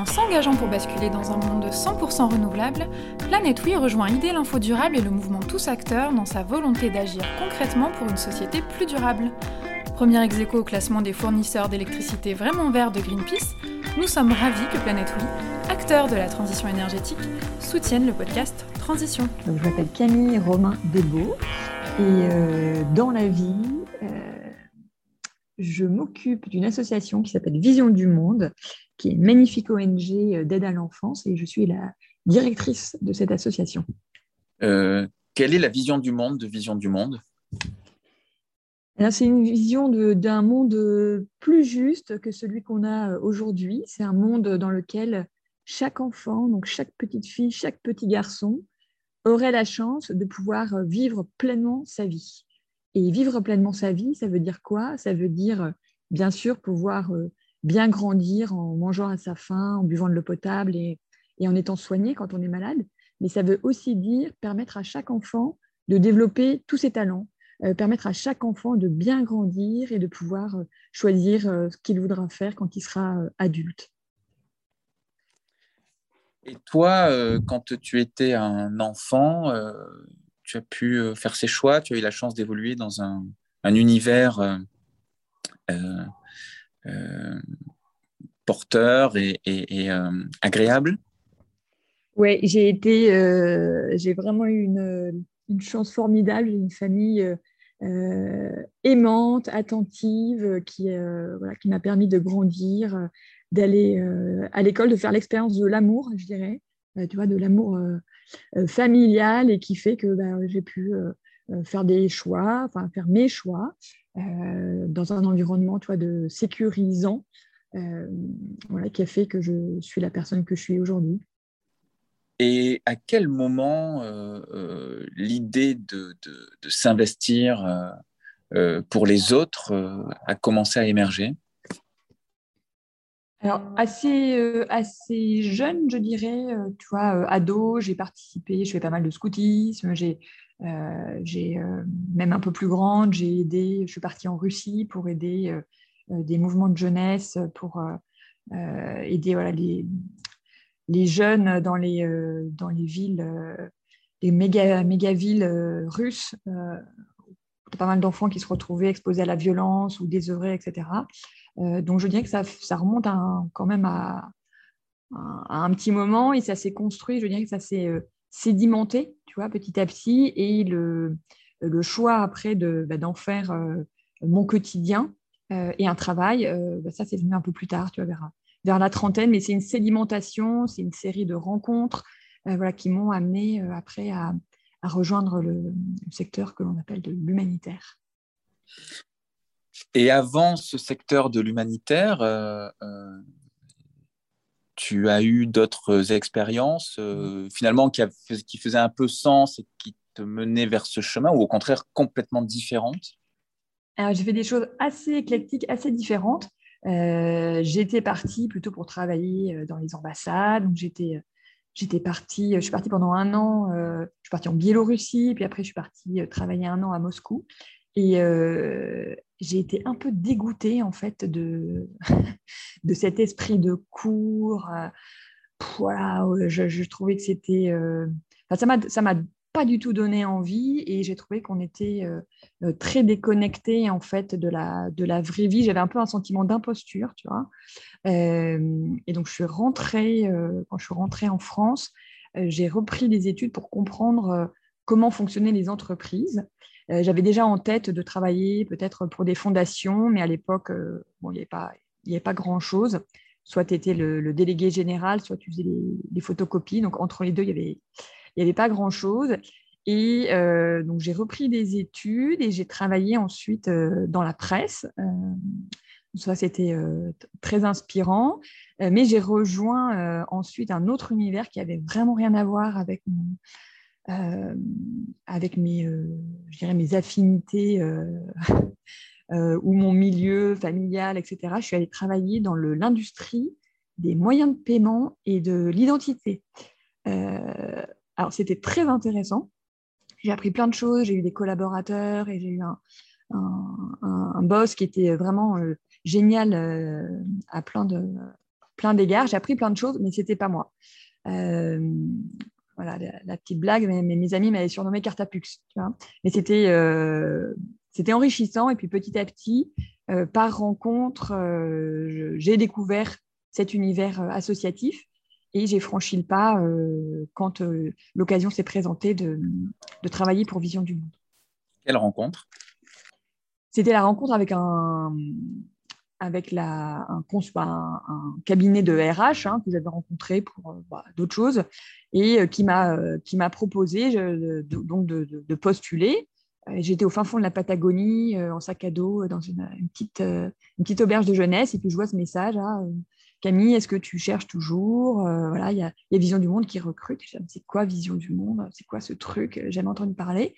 En s'engageant pour basculer dans un monde 100% renouvelable, Planète Oui rejoint idée l'Info Durable et le mouvement Tous Acteurs dans sa volonté d'agir concrètement pour une société plus durable. Premier ex au classement des fournisseurs d'électricité vraiment verts de Greenpeace, nous sommes ravis que Planète Oui, acteur de la transition énergétique, soutienne le podcast Transition. je m'appelle Camille Romain Desbeaux et euh, dans la vie, euh, je m'occupe d'une association qui s'appelle Vision du Monde, qui est une magnifique ONG euh, d'aide à l'enfance, et je suis la directrice de cette association. Euh, quelle est la vision du monde de Vision du Monde? C'est une vision d'un monde plus juste que celui qu'on a euh, aujourd'hui. C'est un monde dans lequel chaque enfant, donc chaque petite fille, chaque petit garçon, aurait la chance de pouvoir vivre pleinement sa vie. Et vivre pleinement sa vie, ça veut dire quoi? Ça veut dire, bien sûr, pouvoir bien grandir en mangeant à sa faim, en buvant de l'eau potable et, en étant soigné quand on est malade. Mais ça veut aussi dire permettre à chaque enfant de développer tous ses talents, euh, permettre à chaque enfant de bien grandir et de pouvoir euh, choisir ce qu'il voudra faire quand il sera adulte. Et toi, quand tu étais un enfant, tu as pu euh, faire ces choix, tu as eu la chance d'évoluer dans un, univers euh, euh, porteur et, agréable. Oui, j'ai été, j'ai vraiment eu une, chance formidable. Une famille aimante, attentive, qui, qui m'a permis de grandir, d'aller à l'école, de faire l'expérience de l'amour, je dirais, tu vois, de l'amour euh, familiale et qui fait que bah, j'ai pu euh, euh, faire des choix, enfin faire mes choix dans un environnement tu vois, de sécurisant, voilà, qui a fait que je suis la personne que je suis aujourd'hui. Et à quel moment l'idée de, de, de s'investir pour les autres a commencé à émerger? Alors, assez, euh, assez jeune, je dirais, euh, tu vois, euh, ado, j'ai participé, je fais pas mal de scoutisme, j'ai, j'ai même un peu plus grande, j'ai aidé, je suis partie en Russie pour aider des mouvements de jeunesse, pour aider les, jeunes dans les, dans les villes, les méga, villes russes, pas mal d'enfants qui se retrouvaient exposés à la violence ou désœuvrés, etc. Euh, donc je dirais que ça, remonte quand même à, un petit moment et ça s'est construit, je dirais que ça s'est euh, sédimenté, tu vois, petit à petit. Et le, choix après bah, d'en faire euh, mon quotidien et un travail, bah, ça c'est venu un peu plus tard, tu vois, vers, la trentaine, mais c'est une sédimentation, c'est une série de rencontres voilà, qui m'ont amené après à, rejoindre le, secteur que l'on appelle de l'humanitaire. Et avant ce secteur de l'humanitaire, euh, euh, tu as eu d'autres expériences euh, finalement qui, qui, faisaient un peu sens et qui te menaient vers ce chemin ou au contraire complètement différentes? Alors j'ai fait des choses assez éclectiques, assez différentes. j'étais partie plutôt pour travailler dans les ambassades. Donc j'étais, j'étais partie, je suis partie pendant un an. je suis partie en Biélorussie, puis après je suis partie travailler un an à Moscou. Et euh, j'ai été un peu dégoûtée en fait de, de cet esprit de cours. Euh, voilà, je, trouvais que c'était. Euh, ça m'a ça m'a pas du tout donné envie et j'ai trouvé qu'on était très déconnecté en fait de la, de la vraie vie. J'avais un peu un sentiment d'imposture, tu vois. et donc je suis rentrée, quand je suis rentrée en France, j'ai repris des études pour comprendre comment fonctionnaient les entreprises. Euh, j'avais déjà en tête de travailler peut-être pour des fondations, mais à l'époque, euh, bon, il n'y avait pas, grand-chose. Soit tu étais le, délégué général, soit tu faisais les, photocopies. Donc, entre les deux, il n'y avait, pas grand-chose. Et euh, donc, j'ai repris des études et j'ai travaillé ensuite dans la presse. ça, c'était très inspirant. mais j'ai rejoint ensuite un autre univers qui avait vraiment rien à voir avec mon, euh, avec mes, euh, je dirais mes affinités euh, ou mon milieu familial, etc., je suis allée travailler dans l'industrie des moyens de paiement et de l'identité. alors, c'était très intéressant. J'ai appris plein de choses, j'ai eu des collaborateurs et j'ai eu un, boss qui était vraiment génial à plein de, plein d'égards. J'ai appris plein de choses, mais ce n'était pas moi. Voilà, la, petite blague, mais, mes amis m'avaient surnommé Cartapux. mais c'était c'était enrichissant. Et puis petit à petit, par rencontre, j'ai découvert cet univers associatif et j'ai franchi le pas quand l'occasion s'est présentée de, de, travailler pour Vision du Monde. Quelle rencontre? C'était la rencontre avec un, avec la, un, cabinet de RH hein, que j'avais rencontré pour euh, bah, d'autres choses et euh, qui m'a euh, proposé de, donc de, postuler. J'étais au fin fond de la Patagonie en sac à dos dans une, petite, une petite auberge de jeunesse et puis je vois ce message hein, Camille, est-ce que tu cherches toujours Voilà, il y a, Vision du Monde qui recrute. C'est quoi Vision du Monde? C'est quoi ce truc? J'aime entendu parler.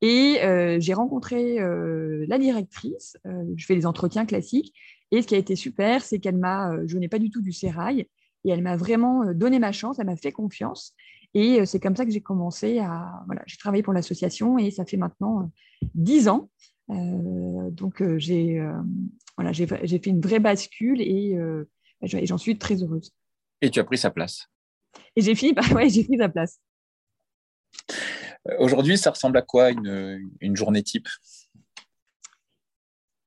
Et j'ai rencontré la directrice. je fais les entretiens classiques et ce qui a été super, c'est qu'elle m'a, euh, je n'ai pas du tout du sérail, et elle m'a vraiment euh, donné ma chance, elle m'a fait confiance. Et euh, c'est comme ça que j'ai commencé à. Voilà, j'ai travaillé pour l'association et ça fait maintenant dix ans. donc j'ai voilà, j'ai fait une vraie bascule et, j'en suis très heureuse. Et tu as pris sa place. Et j'ai fini par. Ouais, j'ai pris sa place. Aujourd'hui, ça ressemble à quoi une, une journée type?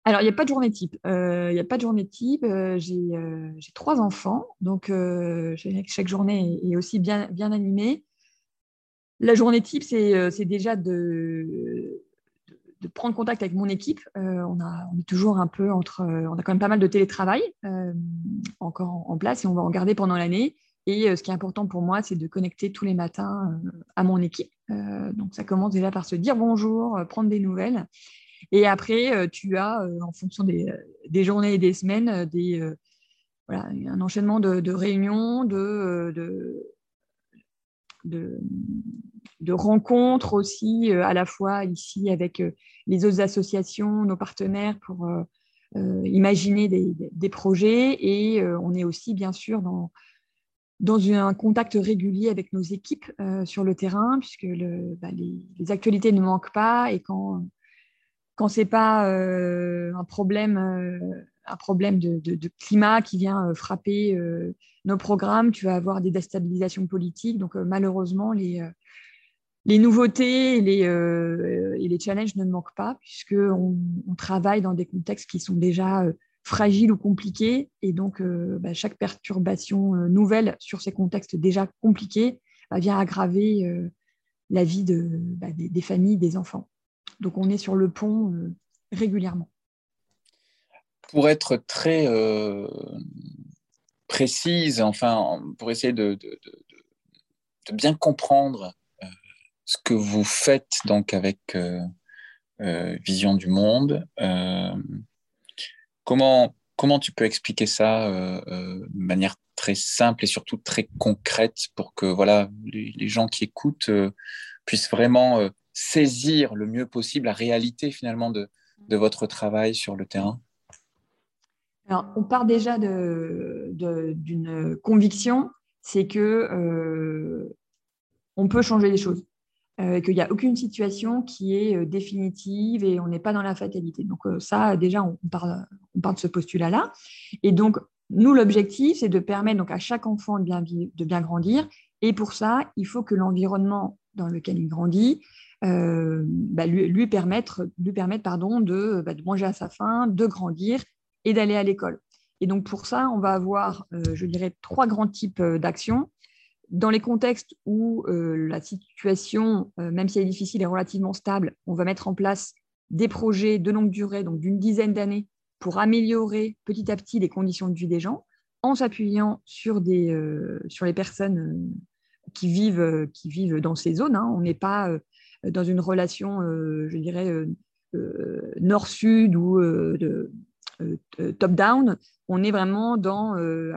Alors, il n'y a pas de journée type. Euh, il n'y a pas de journée type. Euh, euh, j'ai trois enfants, donc chaque journée est aussi bien, animée. La journée type, c'est déjà de, prendre contact avec mon équipe. on, a, toujours un peu entre. on a quand même pas mal de télétravail encore en, place et on va en garder pendant l'année. Et ce qui est important pour moi, c'est de connecter tous les matins à mon équipe. donc, ça commence déjà par se dire bonjour, prendre des nouvelles. Et après, euh, tu as, euh, en fonction des, journées et des semaines, euh, un enchaînement de, réunions, de, rencontres aussi, à la fois ici avec les autres associations, nos partenaires, pour imaginer des, projets. Et on est aussi, bien sûr, dans, un contact régulier avec nos équipes sur le terrain, puisque bah, les, les, actualités ne manquent pas. Et quand quand c'est pas euh, un problème, euh, de, climat qui vient euh, frapper nos programmes, tu vas avoir des déstabilisations politiques. Donc malheureusement, les, nouveautés et les, challenges ne manquent pas, puisqu'on on travaille dans des contextes qui sont déjà fragiles ou compliqués. Et donc, bah, chaque perturbation nouvelle sur ces contextes déjà compliqués bah, vient aggraver la vie bah, des, familles, des enfants. Donc on est sur le pont euh, régulièrement. Pour être très euh, précise, enfin, pour essayer de, bien comprendre euh, ce que vous faites donc avec Vision du Monde, comment, comment tu peux expliquer ça de manière très simple et surtout très concrète pour que voilà, les gens qui écoutent puissent vraiment saisir le mieux possible la réalité finalement de, votre travail sur le terrain? On part déjà d'une de, conviction, c'est que euh, on peut changer les choses, euh, qu'il n'y a aucune situation qui est euh, définitive et on n'est pas dans la fatalité. Donc ça, déjà, on part, on de ce postulat-là. Et donc, nous, l'objectif, c'est de permettre donc, à chaque enfant de bien, de bien grandir. Et pour ça, il faut que l'environnement dans lequel il grandit euh, bah, lui, permettre, lui permettre pardon, de, bah, de, manger à sa faim, de grandir et d'aller à l'école. Et donc pour ça, on va avoir, euh, je dirais, trois grands types euh, d'actions. Dans les contextes où la situation, même si elle est difficile, est relativement stable, on va mettre en place des projets de longue durée, donc d'une dizaine d'années, pour améliorer petit à petit les conditions de vie des gens, en s'appuyant sur, sur les personnes qui, vivent, qui vivent dans ces zones. Hein. On n'est pas dans une relation, euh, je dirais, euh, euh, nord-sud ou top-down, on est vraiment dans,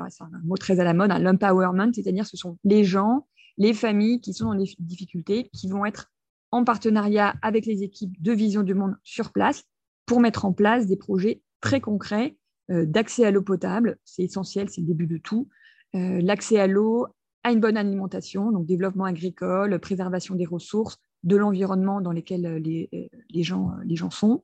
c'est un mot très à la mode, l'empowerment, c'est-à-dire ce sont les gens, les familles qui sont dans des difficultés, qui vont être en partenariat avec les équipes de Vision du Monde sur place pour mettre en place des projets très concrets d'accès à l'eau potable. C'est essentiel, c'est le début de tout. L'accès à l'eau, à une bonne alimentation, donc développement agricole, préservation des ressources, de l'environnement dans lequel euh, les, euh, les, gens, euh, les gens sont.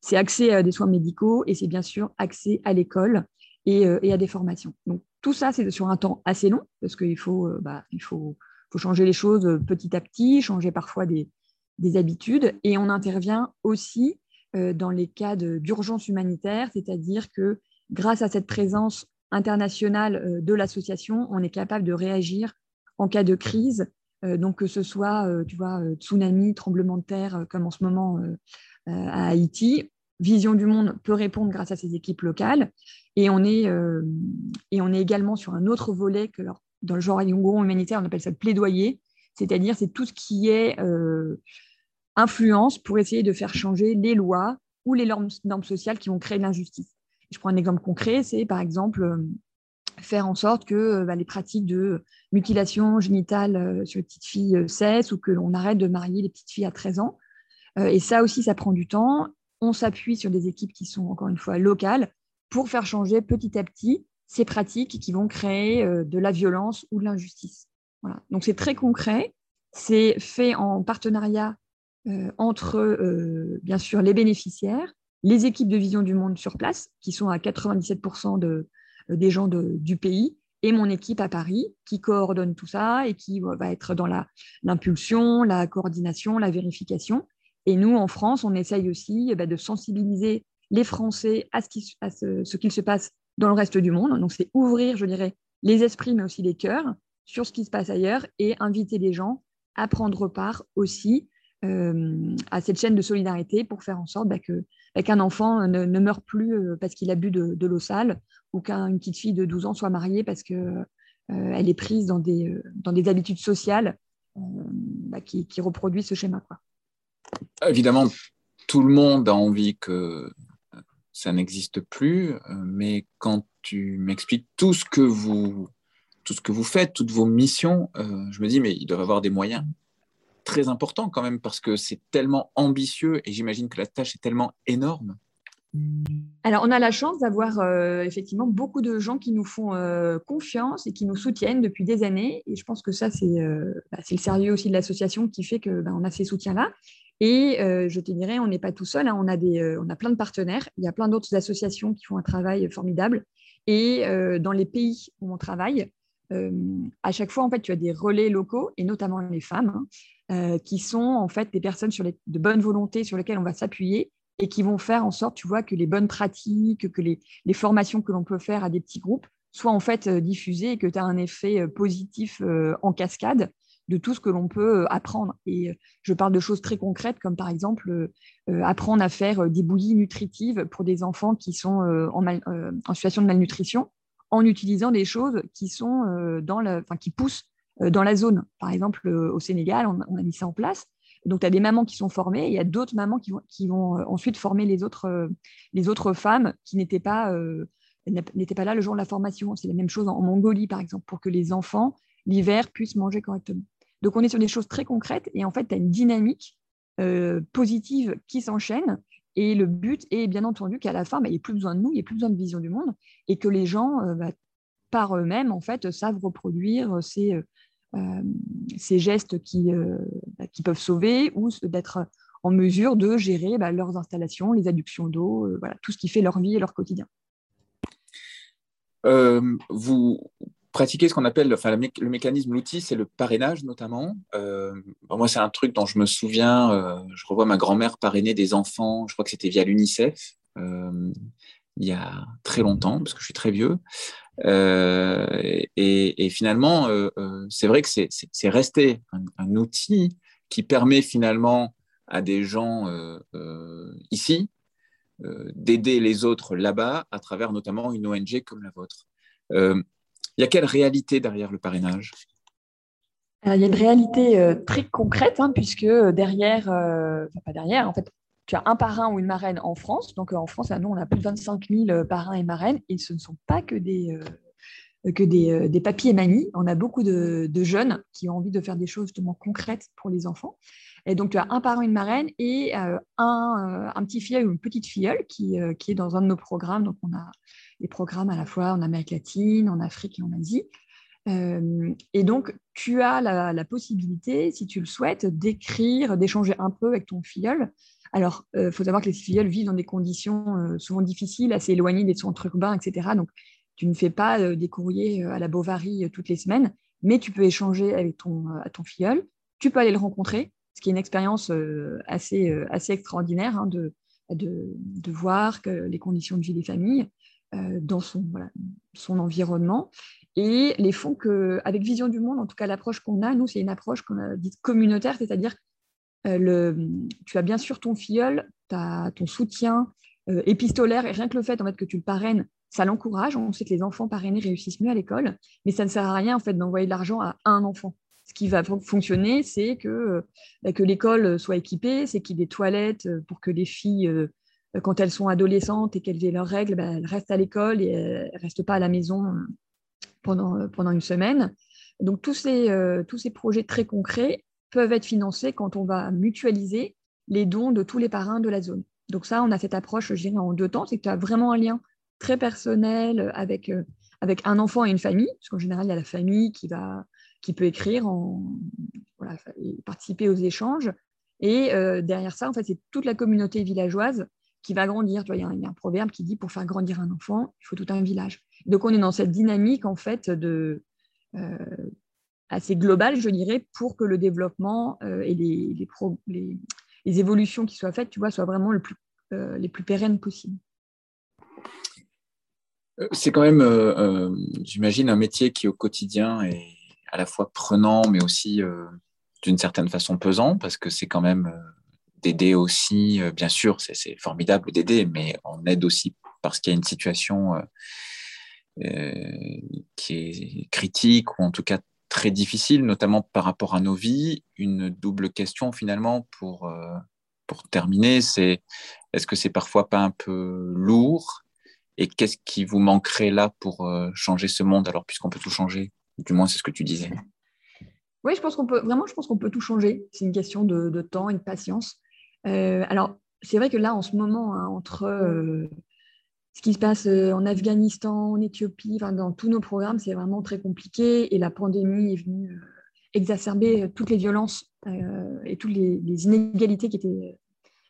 C'est accès à des soins médicaux et c'est bien sûr accès à l'école. et, à des formations. Donc tout ça, c'est sur un temps assez long, parce qu'il faut, bah, faut, faut changer les choses petit à petit, changer parfois des, des habitudes, et on intervient aussi dans les cas d'urgence humanitaire, c'est-à-dire que grâce à cette présence internationale de l'association, on est capable de réagir en cas de crise euh, donc que ce soit, euh, tu vois, euh, tsunami, tremblement de terre, comme en ce moment à Haïti, Vision du Monde peut répondre grâce à ses équipes locales. Et on est, et on est également sur un autre volet que dans le genre humanitaire, on appelle ça le plaidoyer, c'est-à-dire c'est tout ce qui est influence pour essayer de faire changer les lois ou les normes, normes sociales qui vont créer de l'injustice. Je prends un exemple concret, c'est par exemple faire en sorte que euh, bah, les pratiques de mutilation génitale euh, sur les petites filles euh, cessent ou que l'on arrête de marier les petites filles à 13 ans. et ça aussi, ça prend du temps. On s'appuie sur des équipes qui sont, encore une fois, locales pour faire changer petit à petit ces pratiques qui vont créer de la violence ou de l'injustice. Voilà. Donc c'est très concret, c'est fait en partenariat entre, bien sûr, les bénéficiaires, les équipes de vision du monde sur place, qui sont à 97% de, euh, des gens du pays et mon équipe à Paris qui coordonne tout ça et qui va être dans l'impulsion, la, coordination, la vérification. Et nous, en France, on essaye aussi eh ben, de sensibiliser les Français à ce qu'il se passe dans le reste du monde. Donc, c'est ouvrir, je dirais, les esprits, mais aussi les cœurs sur ce qui se passe ailleurs et inviter les gens à prendre part aussi euh, à cette chaîne de solidarité pour faire en sorte bah, bah, qu'un enfant ne, ne, meure plus euh, parce qu'il a bu de, l'eau sale ou qu'une petite fille de 12 ans soit mariée parce qu'elle euh, elle est prise dans des, dans des habitudes sociales bah, qui, qui, reproduisent ce schéma. Quoi. Évidemment, tout le monde a envie que ça n'existe plus, mais quand tu m'expliques tout ce que vous tout ce que vous faites, toutes vos missions, je me dis mais ils doivent avoir des moyens très important quand même parce que c'est tellement ambitieux et j'imagine que la tâche est tellement énorme. Alors, on a la chance d'avoir euh, effectivement beaucoup de gens qui nous font euh, confiance et qui nous soutiennent depuis des années. Et je pense que ça, c'est euh, bah, le sérieux aussi de l'association qui fait qu'on bah, on a ces soutiens-là. Et je te dirais, on n'est pas tout seul, hein. on, a des, on a plein de partenaires. Il y a plein d'autres associations qui font un travail formidable. Et dans les pays où on travaille, à chaque fois, en fait, tu as des relais locaux, et notamment les femmes, hein, euh, qui sont en fait des personnes sur de bonne volonté sur lesquelles on va s'appuyer et qui vont faire en sorte, tu vois, que les bonnes pratiques, que les, formations que l'on peut faire à des petits groupes soient en fait euh, diffusées et que tu as un effet euh, positif en cascade de tout ce que l'on peut apprendre. Et je parle de choses très concrètes, comme par exemple apprendre à faire des bouillies nutritives pour des enfants qui sont en, situation de malnutrition, en utilisant des choses qui sont dans enfin, qui poussent dans la zone. Par exemple, euh, au Sénégal, on, a mis ça en place. Donc, tu as des mamans qui sont formées, il y a d'autres mamans qui vont, euh, ensuite former les autres, les autres femmes qui n'étaient pas, pas là le jour de la formation. C'est la même chose en, Mongolie, par exemple, pour que les enfants, l'hiver, puissent manger correctement. Donc, on est sur des choses très concrètes, et en fait, tu as une dynamique positive qui s'enchaîne. Et le but est bien entendu qu'à la fin, bah, il n'y ait plus besoin de nous, il n'y ait plus besoin de vision du monde, et que les gens, bah, par eux-mêmes, en fait, savent reproduire ces, euh, ces gestes qui, euh, bah, qui peuvent sauver ou d'être en mesure de gérer bah, leurs installations, les adductions d'eau, euh, voilà, tout ce qui fait leur vie et leur quotidien. vous pratiquez ce qu'on appelle enfin, le, mécanisme, l'outil, c'est le parrainage notamment. moi, c'est un truc dont je me souviens, je revois ma grand-mère parrainer des enfants, je crois que c'était via l'UNICEF, il y a très longtemps, parce que je suis très vieux. Euh, et, finalement, euh, euh, c'est vrai que c'est resté un, outil qui permet finalement à des gens ici d'aider les autres là-bas à travers notamment une ONG comme la vôtre. il y a quelle réalité derrière le parrainage? Il y a une réalité très concrète, hein, puisque derrière, enfin pas derrière, en fait, tu as un parrain ou une marraine en France. Donc, euh, en France, nous, on a plus de 25 000 euh, parrains et marraines. Et ce ne sont pas que des, euh, que des, des papiers et mamies. On a beaucoup de, jeunes qui ont envie de faire des choses justement concrètes pour les enfants. Et donc, tu as un parrain, une marraine et un, un, petit filleul ou une petite filleule qui, qui, est dans un de nos programmes. Donc, on a des programmes à la fois en Amérique latine, en Afrique et en Asie. et donc, tu as la, possibilité, si tu le souhaites, d'écrire, d'échanger un peu avec ton filleul alors, il euh, faut savoir que les filleuls vivent dans des conditions euh, souvent difficiles, assez éloignées des centres urbains, etc. Donc, tu ne fais pas des courriers à la Bovary toutes les semaines, mais tu peux échanger avec ton, ton filleul. Tu peux aller le rencontrer, ce qui est une expérience assez, assez extraordinaire hein, de, de, de, voir que les conditions de vie des familles dans son, son environnement. Et les fonds que, avec Vision du Monde, en tout cas l'approche qu'on a, nous, c'est une approche qu'on a dite communautaire, c'est-à-dire le, tu as bien sûr ton filleul, ton soutien épistolaire, et rien que le fait en fait, que tu le parraines, ça l'encourage. On sait que les enfants parrainés réussissent mieux à l'école, mais ça ne sert à rien en fait d'envoyer de l'argent à un enfant. Ce qui va fonctionner, c'est que, bah, que l'école soit équipée, c'est qu'il y ait des toilettes pour que les filles, quand elles sont adolescentes et qu'elles aient leurs règles, bah, elles restent à l'école et elles ne restent pas à la maison pendant, une semaine. Donc tous ces projets très concrets peuvent être financés quand on va mutualiser les dons de tous les parrains de la zone. Donc ça, on a cette approche, je dirais, en deux temps, c'est que tu as vraiment un lien très personnel avec, euh, avec un enfant et une famille, parce qu'en général, il y a la famille qui, va, qui peut écrire, en, voilà, participer aux échanges. Et euh, derrière ça, en fait, c'est toute la communauté villageoise qui va grandir. il, y a un, proverbe qui dit pour faire grandir un enfant, il faut tout un village. Donc, on est dans cette dynamique, en fait, de, euh, assez globale, je dirais, pour que le développement et les, les, évolutions qui soient faites, tu vois, soient vraiment plus, les plus pérennes possibles. Euh, c'est quand même, euh, euh, j'imagine, un métier qui au quotidien est à la fois prenant, mais aussi d'une certaine façon pesant, parce que c'est quand même d'aider aussi, bien sûr, c'est formidable d'aider, mais on aide aussi parce qu'il y a une situation qui est critique, ou en tout cas très difficile, notamment par rapport à nos vies. Une double question finalement pour, pour terminer, c'est est-ce que c'est parfois pas un peu lourd? Et qu'est-ce qui vous manquerait là pour euh, changer ce monde? Alors puisqu'on peut tout changer Du moins, c'est ce que tu disais. Oui, je pense qu'on peut vraiment, je pense qu'on peut tout changer. C'est une question de, temps et de patience. Euh, alors, c'est vrai que là, en ce moment, hein, entre euh, ce qui se passe en Afghanistan, en Éthiopie, dans tous nos programmes, c'est vraiment très compliqué et la pandémie est venue exacerber toutes les violences et toutes les, inégalités qui étaient,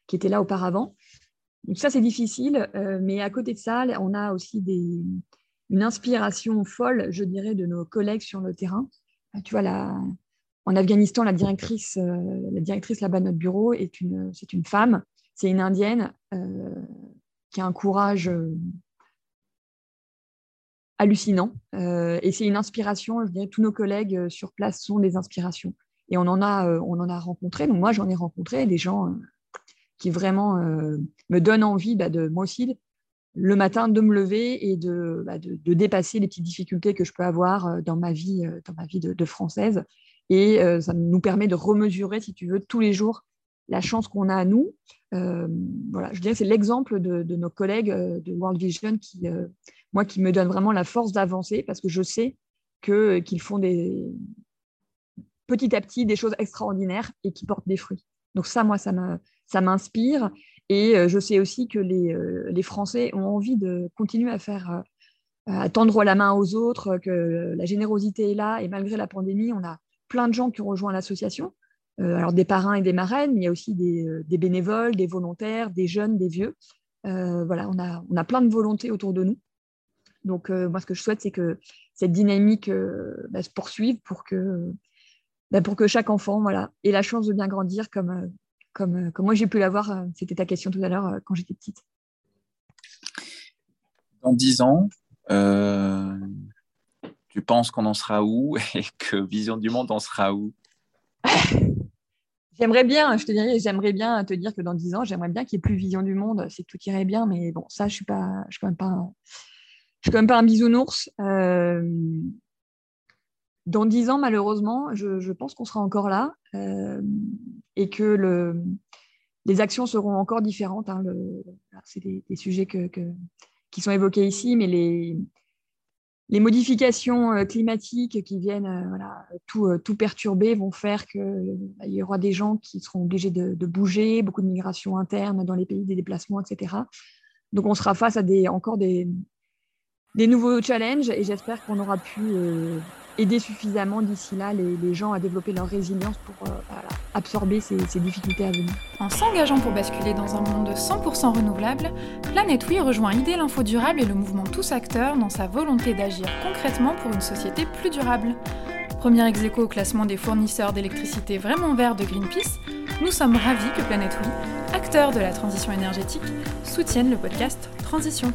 qui étaient là auparavant. Donc ça, c'est difficile, euh, mais à côté de ça, on a aussi une inspiration folle, je dirais, de nos collègues sur le terrain. Euh, tu vois, la, en Afghanistan, la directrice, euh, la directrice là-bas de notre bureau est une, c'est une femme, c'est une indienne qui a un courage hallucinant et c'est une inspiration. Je dirais, tous nos collègues sur place sont des inspirations et on en a, on en a rencontré. Donc moi, j'en ai rencontré des gens qui vraiment euh, me donne envie bah, de moi aussi le matin de me lever et de, bah, de, dépasser les petites difficultés que je peux avoir euh, dans ma vie, euh, dans ma vie de, française. Et ça nous permet de remesurer, si tu veux, tous les jours la chance qu'on a à nous. voilà, je dirais c'est l'exemple de, nos collègues de World Vision qui, moi, qui me donne vraiment la force d'avancer parce que je sais que, qu'ils font des, petit à petit des choses extraordinaires et qui portent des fruits. Donc ça, moi, ça ça m'inspire. Et euh, je sais aussi que euh, les, Français ont envie de continuer à faire euh, à tendre la main aux autres, que la générosité est là. Et malgré la pandémie, on a plein de gens qui ont rejoint l'association. Alors des parrains et des marraines, mais il y a aussi des, bénévoles, des volontaires, des jeunes, des vieux. voilà, on a, on a plein de volontés autour de nous. Donc moi, ce que je souhaite, c'est que cette dynamique bah, se poursuive pour que, bah, pour que chaque enfant voilà, ait la chance de bien grandir comme, euh, comme, moi j'ai pu l'avoir. Euh, c'était ta question tout à l'heure euh, quand j'étais petite. Dans dix ans, tu penses qu'on en sera où et que Vision du Monde en sera où? J'aimerais bien, je te dirais, j'aimerais bien te dire que dans dix ans, j'aimerais bien qu'il n'y ait plus Vision du Monde, c'est que tout irait bien, mais bon, ça, je suis pas, je suis quand même pas, un, je suis quand même pas un bisounours. dans dix ans, malheureusement, je, pense qu'on sera encore là et que le, les actions seront encore différentes. Hein, c'est des, sujets qui sont évoqués ici, mais les, les modifications euh, climatiques qui viennent euh, voilà, tout, euh, tout, perturber vont faire qu'il y aura des gens qui seront obligés de, bouger, beaucoup de migration interne dans les pays, des déplacements, etc. Donc on sera face à des, encore des nouveaux challenges et j'espère qu'on aura pu aider suffisamment d'ici là les, gens à développer leur résilience pour absorber ces, difficultés à venir. En s'engageant pour basculer dans un monde 100% renouvelable, Planète rejoint Idée l'Info Durable et le mouvement Tous Acteurs dans sa volonté d'agir concrètement pour une société plus durable. Premier ex au classement des fournisseurs d'électricité vraiment verts de Greenpeace, nous sommes ravis que Planète acteur de la transition énergétique, soutienne le podcast Transition.